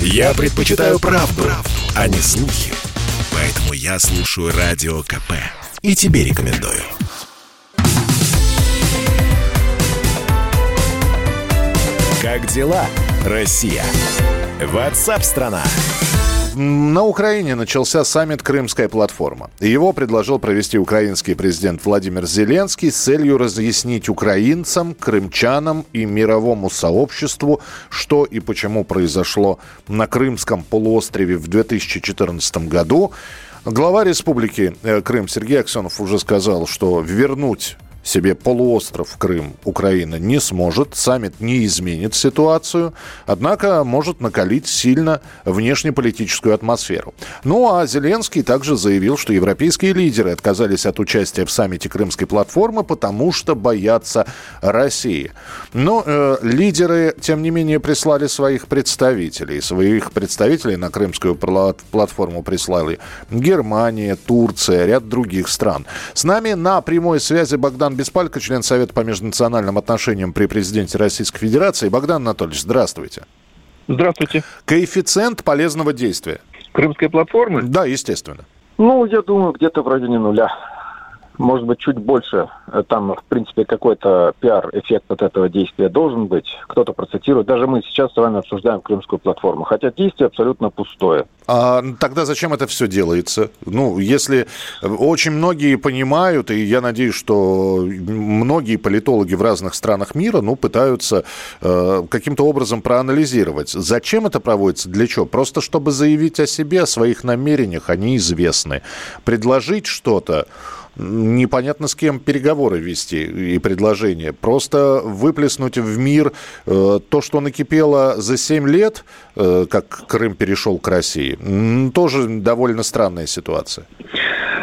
Я предпочитаю правду, правду, а не слухи. Поэтому я слушаю Радио КП. И тебе рекомендую. Как дела, Россия? Ватсап-страна! На Украине начался саммит «Крымская платформа». Его предложил провести украинский президент Владимир Зеленский с целью разъяснить украинцам, крымчанам и мировому сообществу, что и почему произошло на Крымском полуострове в 2014 году. Глава республики э, Крым Сергей Аксенов уже сказал, что вернуть себе полуостров Крым Украина не сможет. Саммит не изменит ситуацию, однако может накалить сильно внешнеполитическую атмосферу. Ну а Зеленский также заявил, что европейские лидеры отказались от участия в саммите Крымской платформы, потому что боятся России. Но э, лидеры, тем не менее, прислали своих представителей. Своих представителей на Крымскую платформу прислали Германия, Турция, ряд других стран. С нами на прямой связи Богдан Беспалько, член Совета по межнациональным отношениям при президенте Российской Федерации. Богдан Анатольевич, здравствуйте. Здравствуйте. Коэффициент полезного действия. Крымской платформы? Да, естественно. Ну, я думаю, где-то в районе нуля может быть, чуть больше. Э, там, в принципе, какой-то пиар-эффект от этого действия должен быть. Кто-то процитирует. Даже мы сейчас с вами обсуждаем крымскую платформу. Хотя действие абсолютно пустое. А тогда зачем это все делается? Ну, если очень многие понимают, и я надеюсь, что многие политологи в разных странах мира, ну, пытаются э, каким-то образом проанализировать, зачем это проводится, для чего? Просто чтобы заявить о себе, о своих намерениях, они известны. Предложить что-то, непонятно с кем переговоры вести и предложения. Просто выплеснуть в мир э, то, что накипело за 7 лет, э, как Крым перешел к России, тоже довольно странная ситуация.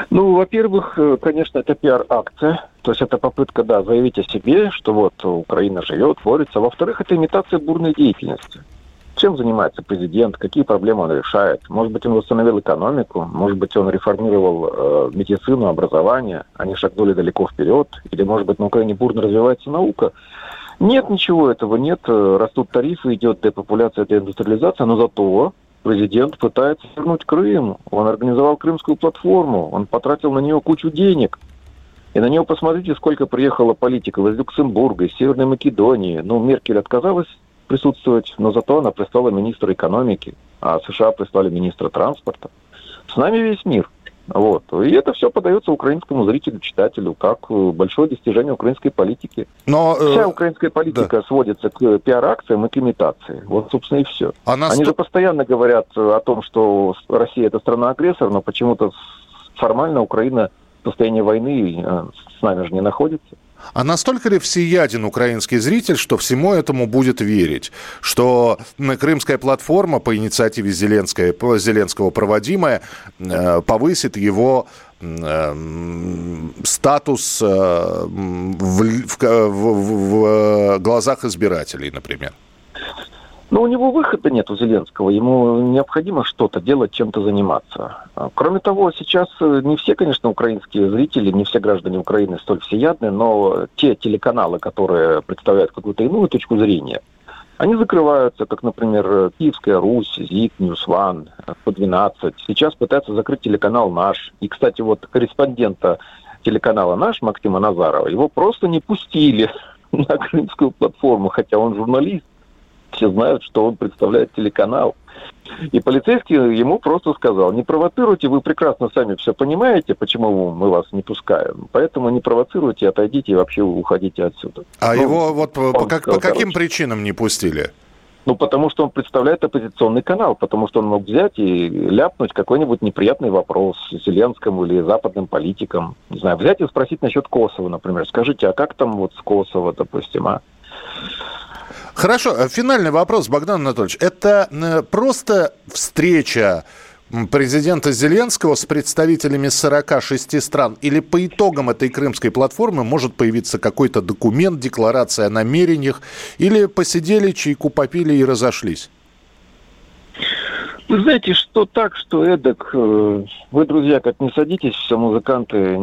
Ну, во-первых, э, конечно, это пиар-акция. То есть это попытка, да, заявить о себе, что вот Украина живет, творится. Во-вторых, это имитация бурной деятельности. Чем занимается президент, какие проблемы он решает. Может быть, он восстановил экономику, может быть, он реформировал э, медицину, образование, они шагнули далеко вперед, или, может быть, на Украине бурно развивается наука. Нет ничего этого, нет. Растут тарифы, идет депопуляция, деиндустриализация, но зато президент пытается вернуть Крым. Он организовал крымскую платформу, он потратил на нее кучу денег. И на нее посмотрите, сколько приехало политиков из Люксембурга, из Северной Македонии. Ну, Меркель отказалась присутствовать, но зато она прислала министра экономики, а США прислали министра транспорта. С нами весь мир. Вот. И это все подается украинскому зрителю, читателю, как э, большое достижение украинской политики. Но, э, Вся украинская политика да. сводится к пиар-акциям и к имитации. Вот, собственно, и все. А нас... Они же постоянно говорят о том, что Россия это страна-агрессор, но почему-то формально Украина в состоянии войны э, с нами же не находится. А настолько ли всеяден украинский зритель, что всему этому будет верить? Что крымская платформа по инициативе Зеленской, Зеленского проводимая э, повысит его э, статус в, в, в, в глазах избирателей, например? Но у него выхода нет, у Зеленского. Ему необходимо что-то делать, чем-то заниматься. Кроме того, сейчас э, не все, конечно, украинские зрители, не все граждане Украины столь всеядны, но те телеканалы, которые представляют какую-то иную точку зрения, они закрываются, как, например, Киевская Русь, ЗИК, Ньюсван, по 12. Сейчас пытаются закрыть телеканал «Наш». И, кстати, вот корреспондента телеканала «Наш» Максима Назарова, его просто не пустили на крымскую платформу, хотя он журналист все знают, что он представляет телеканал. И полицейский ему просто сказал, не провоцируйте, вы прекрасно сами все понимаете, почему мы вас не пускаем. Поэтому не провоцируйте, отойдите и вообще уходите отсюда. А ну, его вот по, как, сказал, по каким короче. причинам не пустили? Ну, потому что он представляет оппозиционный канал, потому что он мог взять и ляпнуть какой-нибудь неприятный вопрос Зеленскому или западным политикам. Не знаю, взять и спросить насчет Косово, например. Скажите, а как там вот с Косово, допустим, а? Хорошо, э, финальный вопрос, Богдан Анатольевич. Это э, просто встреча президента Зеленского с представителями 46 стран? Или по итогам этой крымской платформы может появиться какой-то документ, декларация о намерениях? Или посидели, чайку попили и разошлись? Вы знаете, что так, что эдак. Э, вы, друзья, как не садитесь, все музыканты,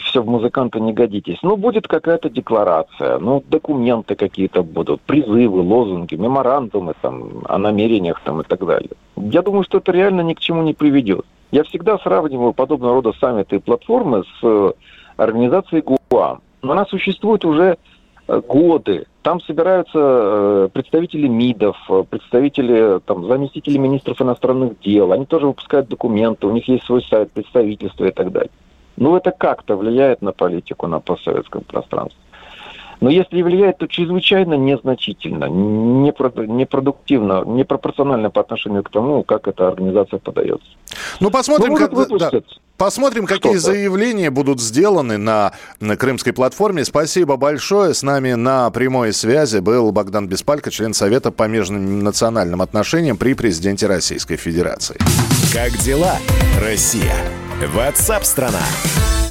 все в музыканты не годитесь. Ну, будет какая-то декларация, ну, документы какие-то будут, призывы, лозунги, меморандумы там, о намерениях там и так далее. Я думаю, что это реально ни к чему не приведет. Я всегда сравниваю подобного рода саммиты и платформы с э, организацией ГУАМ. Она существует уже Э, годы. Там собираются э, представители МИДов, э, представители, там, заместители министров иностранных дел. Они тоже выпускают документы, у них есть свой сайт, представительство и так далее. Ну, это как-то влияет на политику на постсоветском пространстве. Но если влияет, то чрезвычайно незначительно, непродуктивно, непропорционально по отношению к тому, как эта организация подается. Ну, посмотрим, ну, как... Да. Посмотрим, какие заявления будут сделаны на, на крымской платформе. Спасибо большое. С нами на прямой связи был Богдан Беспалько, член Совета по межнациональным отношениям при президенте Российской Федерации. Как дела, Россия? Ватсап-страна! страна